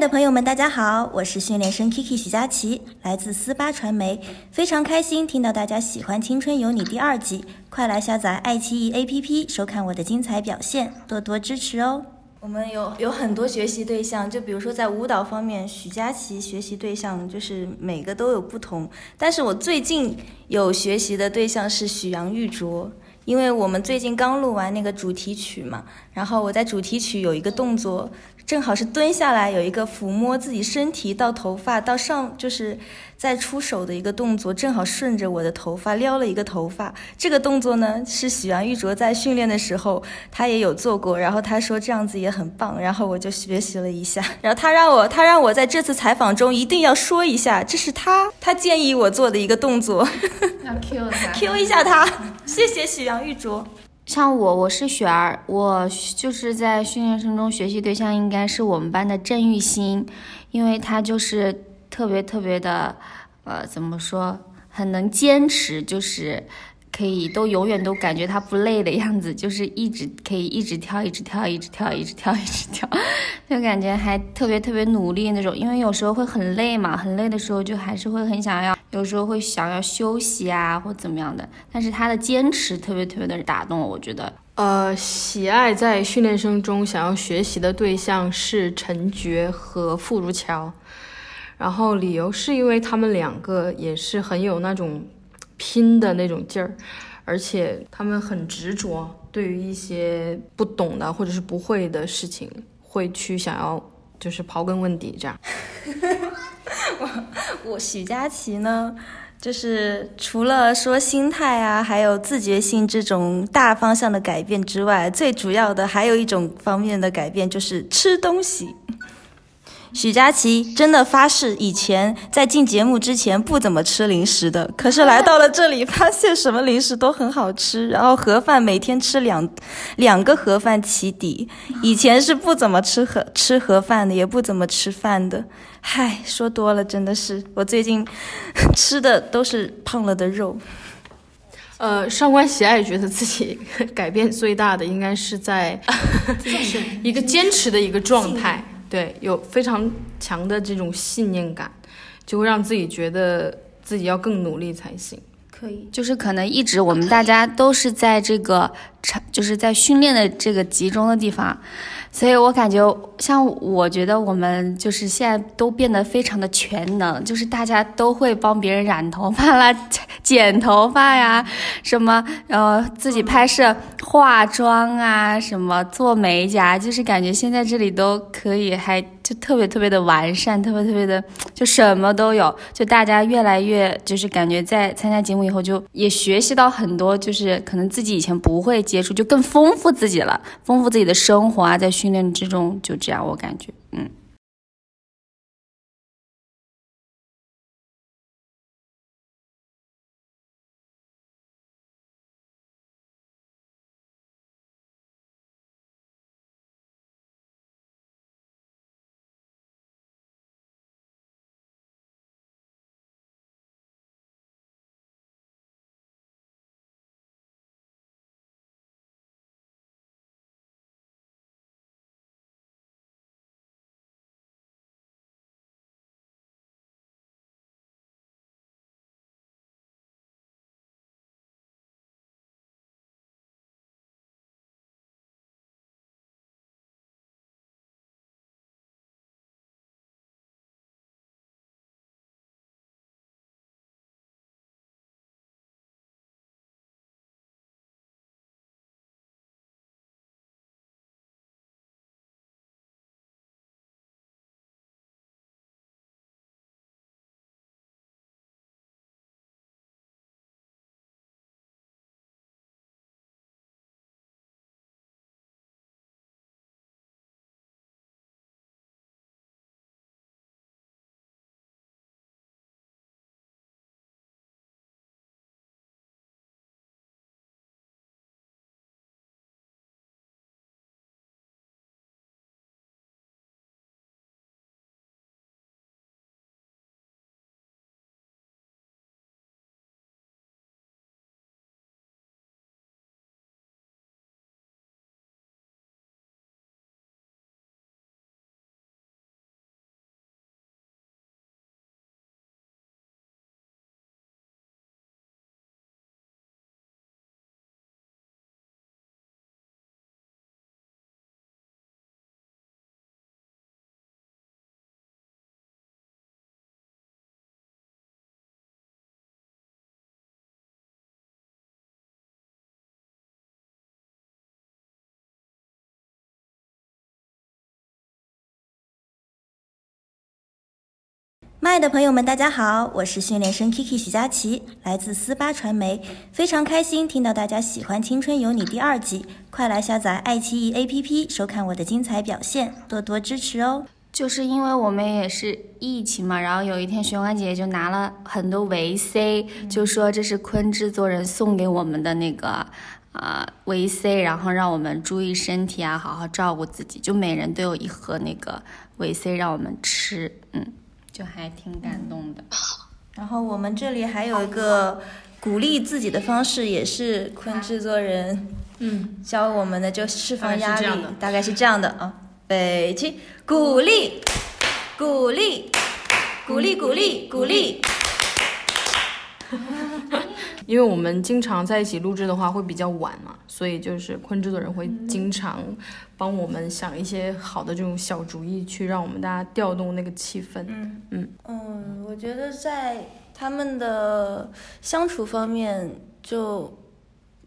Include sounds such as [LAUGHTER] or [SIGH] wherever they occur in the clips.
的朋友们，大家好，我是训练生 Kiki 许佳琪，来自思巴传媒，非常开心听到大家喜欢《青春有你》第二季，快来下载爱奇艺 APP 收看我的精彩表现，多多支持哦。我们有有很多学习对象，就比如说在舞蹈方面，许佳琪学习对象就是每个都有不同，但是我最近有学习的对象是许杨玉卓。因为我们最近刚录完那个主题曲嘛，然后我在主题曲有一个动作，正好是蹲下来有一个抚摸自己身体到头发到上，就是在出手的一个动作，正好顺着我的头发撩了一个头发。这个动作呢是许阳玉卓在训练的时候他也有做过，然后他说这样子也很棒，然后我就学习了一下，[LAUGHS] 然后他让我他让我在这次采访中一定要说一下，这是他他建议我做的一个动作。要 Q 他，Q 一下 [LAUGHS] 他，谢谢许阳玉卓。像我，我是雪儿，我就是在训练生中学习对象应该是我们班的郑玉欣，因为他就是特别特别的，呃，怎么说，很能坚持，就是。可以都永远都感觉他不累的样子，就是一直可以一直跳，一直跳，一直跳，一直跳，一直跳，就感觉还特别特别努力那种。因为有时候会很累嘛，很累的时候就还是会很想要，有时候会想要休息啊或怎么样的。但是他的坚持特别特别的打动我，我觉得。呃，喜爱在训练生中想要学习的对象是陈觉和傅如乔，然后理由是因为他们两个也是很有那种。拼的那种劲儿，而且他们很执着，对于一些不懂的或者是不会的事情，会去想要就是刨根问底这样。[LAUGHS] 我我许佳琪呢，就是除了说心态啊，还有自觉性这种大方向的改变之外，最主要的还有一种方面的改变就是吃东西。许佳琪真的发誓，以前在进节目之前不怎么吃零食的，可是来到了这里，发现什么零食都很好吃。然后盒饭每天吃两两个盒饭起底，以前是不怎么吃盒吃盒饭的，也不怎么吃饭的。嗨，说多了真的是，我最近吃的都是胖了的肉。呃，上官喜爱觉得自己改变最大的应该是在 [LAUGHS] 一个坚持的一个状态。对，有非常强的这种信念感，就会让自己觉得自己要更努力才行。可以，就是可能一直我们大家都是在这个场，就是在训练的这个集中的地方。所以我感觉，像我觉得我们就是现在都变得非常的全能，就是大家都会帮别人染头发啦、剪头发呀，什么呃自己拍摄、化妆啊，什么做美甲，就是感觉现在这里都可以，还就特别特别的完善，特别特别的就什么都有，就大家越来越就是感觉在参加节目以后，就也学习到很多，就是可能自己以前不会接触，就更丰富自己了，丰富自己的生活啊，在。训练之中就这样，我感觉，嗯。麦的朋友们，大家好，我是训练生 Kiki 许佳琪，来自思巴传媒，非常开心听到大家喜欢《青春有你》第二季，快来下载爱奇艺 APP 收看我的精彩表现，多多支持哦。就是因为我们也是疫情嘛，然后有一天玄关姐姐就拿了很多维 C，就说这是坤制作人送给我们的那个啊维 C，然后让我们注意身体啊，好好照顾自己，就每人都有一盒那个维 C 让我们吃，嗯，就还挺感动的。然后我们这里还有一个鼓励自己的方式，也是坤制作人嗯，教我们的，就释放压力大概是这样的，啊。北京，鼓励，鼓励，鼓励，鼓励，鼓励。[LAUGHS] 因为我们经常在一起录制的话会比较晚嘛，所以就是坤制作人会经常帮我们想一些好的这种小主意，去让我们大家调动那个气氛。嗯嗯嗯，我觉得在他们的相处方面就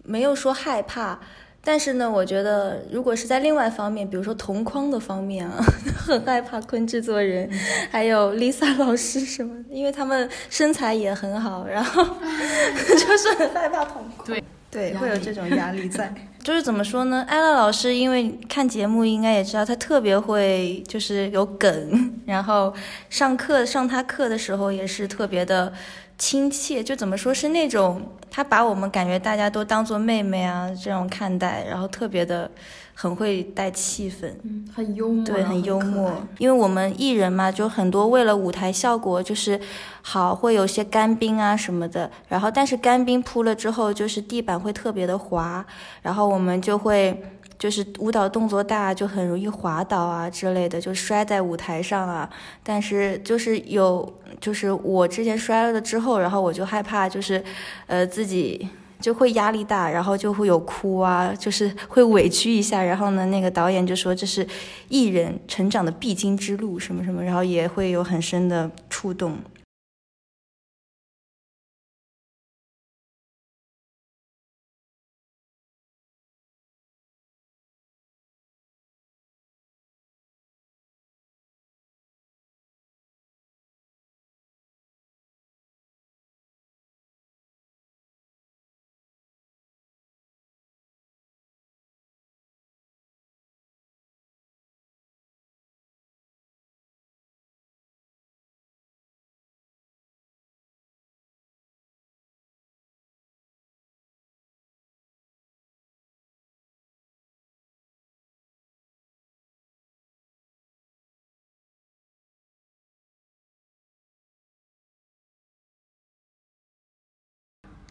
没有说害怕，但是呢，我觉得如果是在另外方面，比如说同框的方面啊，[LAUGHS] 很害怕坤制作人，[LAUGHS] 还有 Lisa 老师什么的，因为他们身材也很好，然后 [LAUGHS] 就是很害怕同框。对对，会有这种压力在。就是怎么说呢？艾拉老师因为看节目应该也知道，他特别会就是有梗，然后上课上他课的时候也是特别的亲切。就怎么说是那种他把我们感觉大家都当做妹妹啊这种看待，然后特别的很会带气氛。嗯，很幽默，对，很幽默。因为我们艺人嘛，就很多为了舞台效果，就是好会有些干冰啊什么的。然后，但是干冰铺了之后，就是地板会特别的滑，然后我们就会就是舞蹈动作大，就很容易滑倒啊之类的，就摔在舞台上啊。但是就是有，就是我之前摔了之后，然后我就害怕，就是呃自己。就会压力大，然后就会有哭啊，就是会委屈一下。然后呢，那个导演就说这是艺人成长的必经之路，什么什么，然后也会有很深的触动。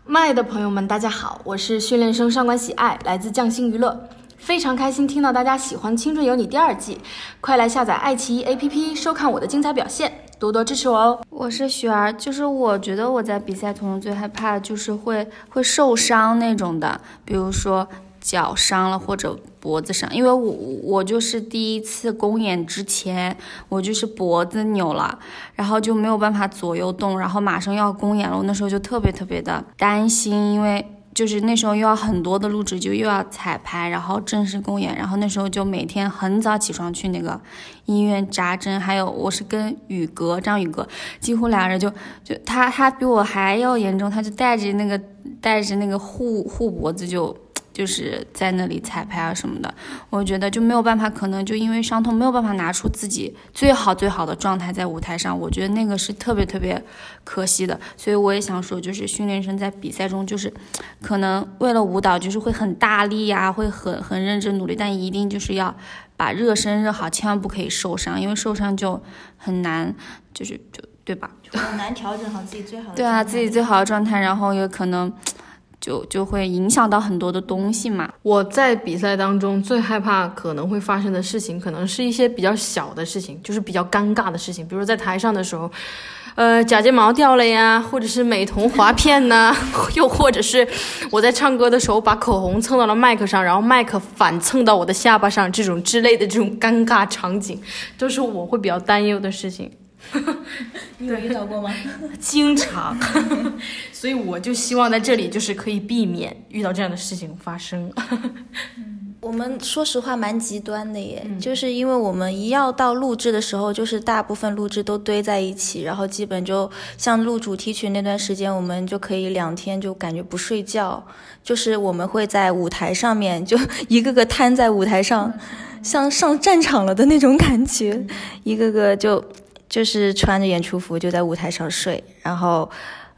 麦的朋友们，大家好，我是训练生上官喜爱，来自匠心娱乐，非常开心听到大家喜欢《青春有你》第二季，快来下载爱奇艺 APP 收看我的精彩表现，多多支持我哦。我是雪儿，就是我觉得我在比赛途中最害怕的就是会会受伤那种的，比如说脚伤了或者脖子伤，因为我我就是第一次公演之前，我就是脖子扭了，然后就没有办法左右动，然后马上要公演了，我那时候就特别特别的担心，因为。就是那时候又要很多的录制，就又要彩排，然后正式公演，然后那时候就每天很早起床去那个医院扎针，还有我是跟宇哥张宇哥，几乎俩人就就他他比我还要严重，他就带着那个带着那个护护脖子就就是在那里彩排啊什么的，我觉得就没有办法，可能就因为伤痛没有办法拿出自己最好最好的状态在舞台上，我觉得那个是特别特别可惜的，所以我也想说，就是训练生在比赛中就是可能为了舞蹈就是会很大力呀、会很很认真努力，但一定就是要把热身热好，千万不可以受伤，因为受伤就很难，就是就对吧？很难调整好自己最好的对啊，自己最好的状态，然后也可能就就会影响到很多的东西嘛。我在比赛当中最害怕可能会发生的事情，可能是一些比较小的事情，就是比较尴尬的事情，比如在台上的时候。呃，假睫毛掉了呀，或者是美瞳划片呐，[LAUGHS] 又或者是我在唱歌的时候把口红蹭到了麦克上，然后麦克反蹭到我的下巴上，这种之类的这种尴尬场景，都是我会比较担忧的事情。[LAUGHS] 你有遇到过吗？[LAUGHS] 经常，[LAUGHS] 所以我就希望在这里就是可以避免遇到这样的事情发生。我们说实话蛮极端的耶，就是因为我们一要到录制的时候，就是大部分录制都堆在一起，然后基本就像录主题曲那段时间，我们就可以两天就感觉不睡觉，就是我们会在舞台上面就一个个瘫在舞台上，像上战场了的那种感觉，一个个就就是穿着演出服就在舞台上睡，然后。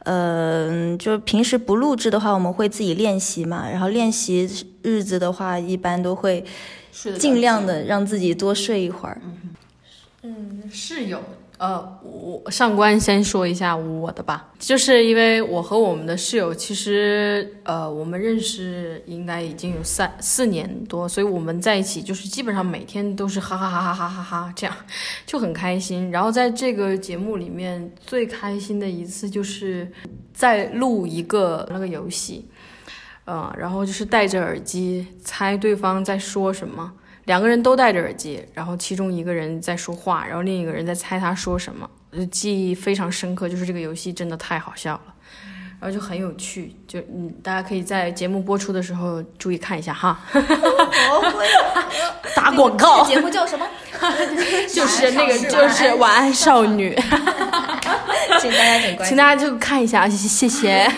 嗯，就平时不录制的话，我们会自己练习嘛。然后练习日子的话，一般都会尽量的让自己多睡一会儿。嗯，室友。呃，我上官先说一下我的吧，就是因为我和我们的室友，其实呃，我们认识应该已经有三四年多，所以我们在一起就是基本上每天都是哈哈哈哈哈哈哈这样，[LAUGHS] 就很开心。然后在这个节目里面最开心的一次就是在录一个那个游戏，呃，然后就是戴着耳机猜对方在说什么。两个人都戴着耳机，然后其中一个人在说话，然后另一个人在猜他说什么，就记忆非常深刻。就是这个游戏真的太好笑了，然后就很有趣，就嗯，大家可以在节目播出的时候注意看一下哈。[LAUGHS] 打广告。节目叫什么？[LAUGHS] 就是那个，就是晚安少女。[LAUGHS] 请大家点关，请大家就看一下，谢谢。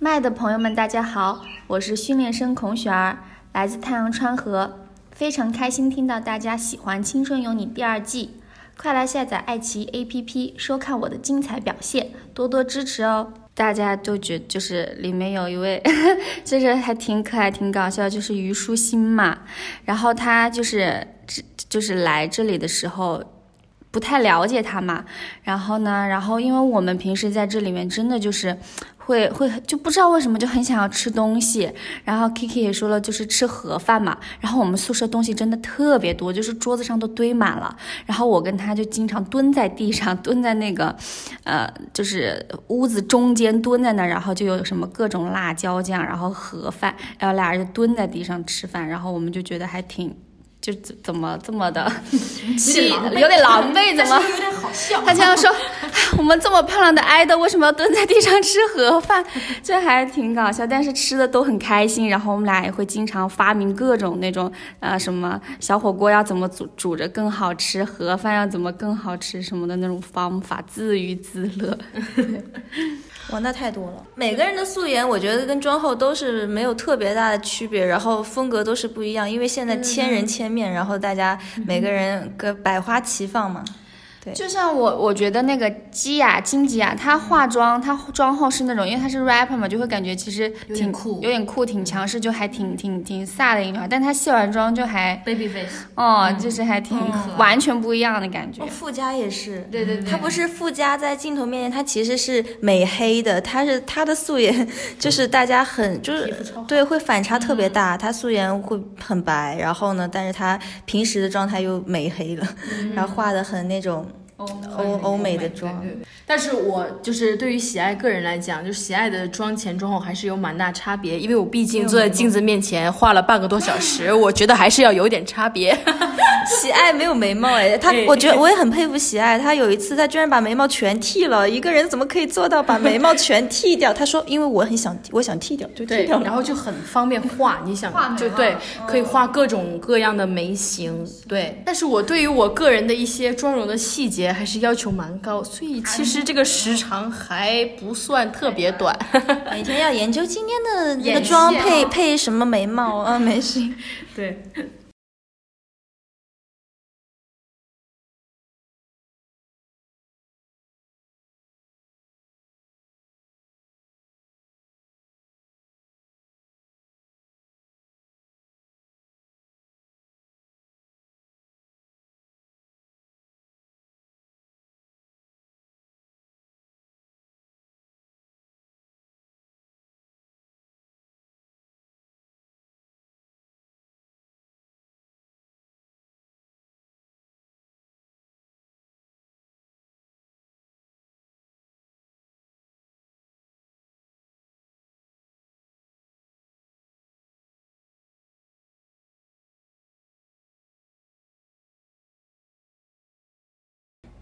麦的朋友们，大家好，我是训练生孔雪儿，来自太阳川河，非常开心听到大家喜欢《青春有你》第二季，快来下载爱奇艺 APP 收看我的精彩表现，多多支持哦！大家都觉就是里面有一位，[LAUGHS] 就是还挺可爱、挺搞笑，就是虞书欣嘛，然后他就是就是来这里的时候不太了解他嘛，然后呢，然后因为我们平时在这里面真的就是。会会就不知道为什么就很想要吃东西，然后 Kiki 也说了，就是吃盒饭嘛。然后我们宿舍东西真的特别多，就是桌子上都堆满了。然后我跟他就经常蹲在地上，[LAUGHS] 蹲在那个，呃，就是屋子中间蹲在那儿，然后就有什么各种辣椒酱，然后盒饭，然后俩人就蹲在地上吃饭，然后我们就觉得还挺。就怎怎么这么的 [LAUGHS] 气，有点狼狈，怎么？有点好笑。他经常说，我们这么漂亮的爱豆，为什么要蹲在地上吃盒饭？这还挺搞笑，但是吃的都很开心。然后我们俩也会经常发明各种那种呃什么小火锅要怎么煮煮着更好吃，盒饭要怎么更好吃什么的那种方法，自娱自乐。[LAUGHS] 哇，那太多了。每个人的素颜，我觉得跟妆后都是没有特别大的区别，然后风格都是不一样，因为现在千人千面，然后大家每个人个百花齐放嘛。就像我，我觉得那个基雅金吉雅，她化妆，她妆后是那种，因为她是 rapper 嘛，就会感觉其实挺酷，有点酷，挺强势，就还挺挺挺飒的一个女孩。但她卸完妆就还 baby face，哦，就是还挺完全不一样的感觉。富家也是，对对对，她不是富家在镜头面前，她其实是美黑的，她是她的素颜就是大家很就是对会反差特别大，她素颜会很白，然后呢，但是她平时的状态又美黑了，然后画的很那种。欧欧欧美的妆，对对。但是我就是对于喜爱个人来讲，就是喜爱的妆前妆后还是有蛮大差别，因为我毕竟坐在镜子面前画了半个多小时，我觉得还是要有点差别。[LAUGHS] 喜爱没有眉毛哎，他我觉得 [LAUGHS] 我也很佩服喜爱，他有一次他居然把眉毛全剃了，一个人怎么可以做到把眉毛全剃掉？他说因为我很想我想剃掉就剃对，掉了。然后就很方便画，你想就对，可以画各种各样的眉形，对。但是我对于我个人的一些妆容的细节还是要求蛮高，所以其实这个时长还不算特别短。[LAUGHS] 每天要研究今天的那个眼妆配配什么眉毛啊，没事。[LAUGHS] 对，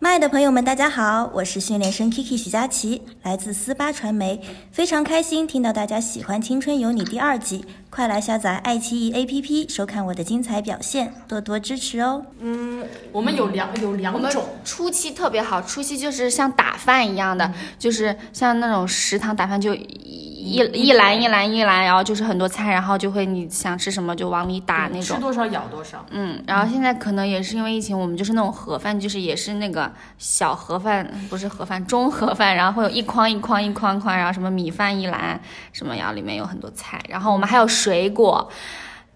麦的朋友们，大家好，我是训练生 Kiki 许佳琪，来自思巴传媒，非常开心听到大家喜欢《青春有你》第二季，快来下载爱奇艺 APP 收看我的精彩表现，多多支持哦。嗯我们有两有两种，初期特别好，初期就是像打饭一样的，就是像那种食堂打饭就一一一篮一篮一篮，然后就是很多菜，然后就会你想吃什么就往里打那种。吃多少舀多少。嗯，然后现在可能也是因为疫情，我们就是那种盒饭，就是也是那个小盒饭，不是盒饭，中盒饭，然后会有一筐一筐一筐筐，然后什么米饭一篮，什么，然后里面有很多菜，然后我们还有水果，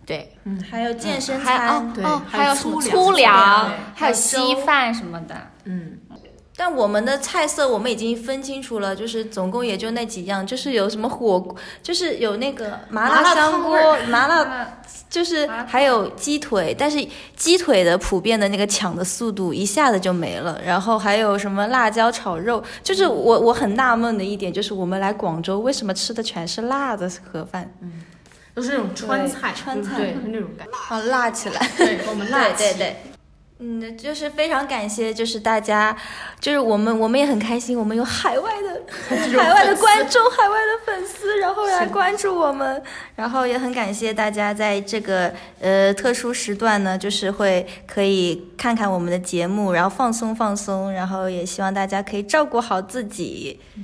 对，嗯还有健身餐，对哦哦，还有粗粗粮还有稀饭什么的。嗯，但我们的菜色我们已经分清楚了，就是总共也就那几样，就是有什么火锅，就是有那个麻麻辣香锅麻辣，就是还有鸡腿，但是鸡腿的普遍的那个抢的速度一下子就没了。然后还有什么辣椒炒肉，就是我我很纳闷的一点就是我们来广州为什么吃的全是辣的盒饭，都是那种川菜，川菜。对，是那种感觉。啊辣起来。对，我们辣起 [LAUGHS] 对对。对，嗯，就是非常感谢，就是大家，就是我们，我们也很开心，我们有海外的海外的观众、海外的粉丝，然后来关注我们，然后也很感谢大家在这个呃特殊时段呢，就是会可以看看我们的节目，然后放松放松，然后也希望大家可以照顾好自己，对。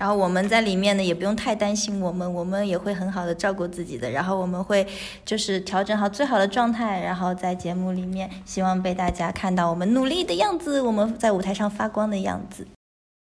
然后我们在里面呢，也不用太担心我们，我们也会很好的照顾自己的。然后我们会就是调整好最好的状态，然后在节目里面，希望被大家看到我们努力的样子，我们在舞台上发光的样子。